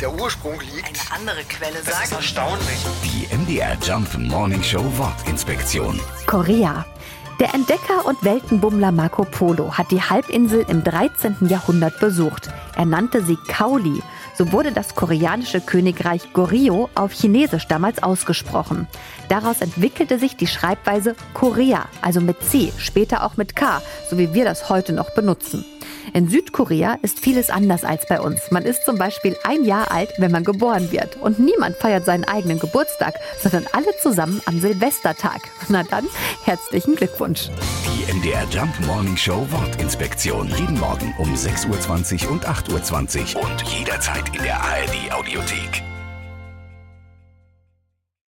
der Ursprung liegt. Eine andere Quelle Das ist sagt. erstaunlich. Die MDR Jump Morning Show Wortinspektion. Korea. Der Entdecker und Weltenbummler Marco Polo hat die Halbinsel im 13. Jahrhundert besucht. Er nannte sie Kaoli. So wurde das koreanische Königreich Goryeo auf Chinesisch damals ausgesprochen. Daraus entwickelte sich die Schreibweise Korea, also mit C, später auch mit K, so wie wir das heute noch benutzen. In Südkorea ist vieles anders als bei uns. Man ist zum Beispiel ein Jahr alt, wenn man geboren wird. Und niemand feiert seinen eigenen Geburtstag, sondern alle zusammen am Silvestertag. Na dann, herzlichen Glückwunsch. Die MDR Jump Morning Show Wortinspektion. Jeden Morgen um 6.20 Uhr und 8.20 Uhr und jederzeit in der ARD Audiothek.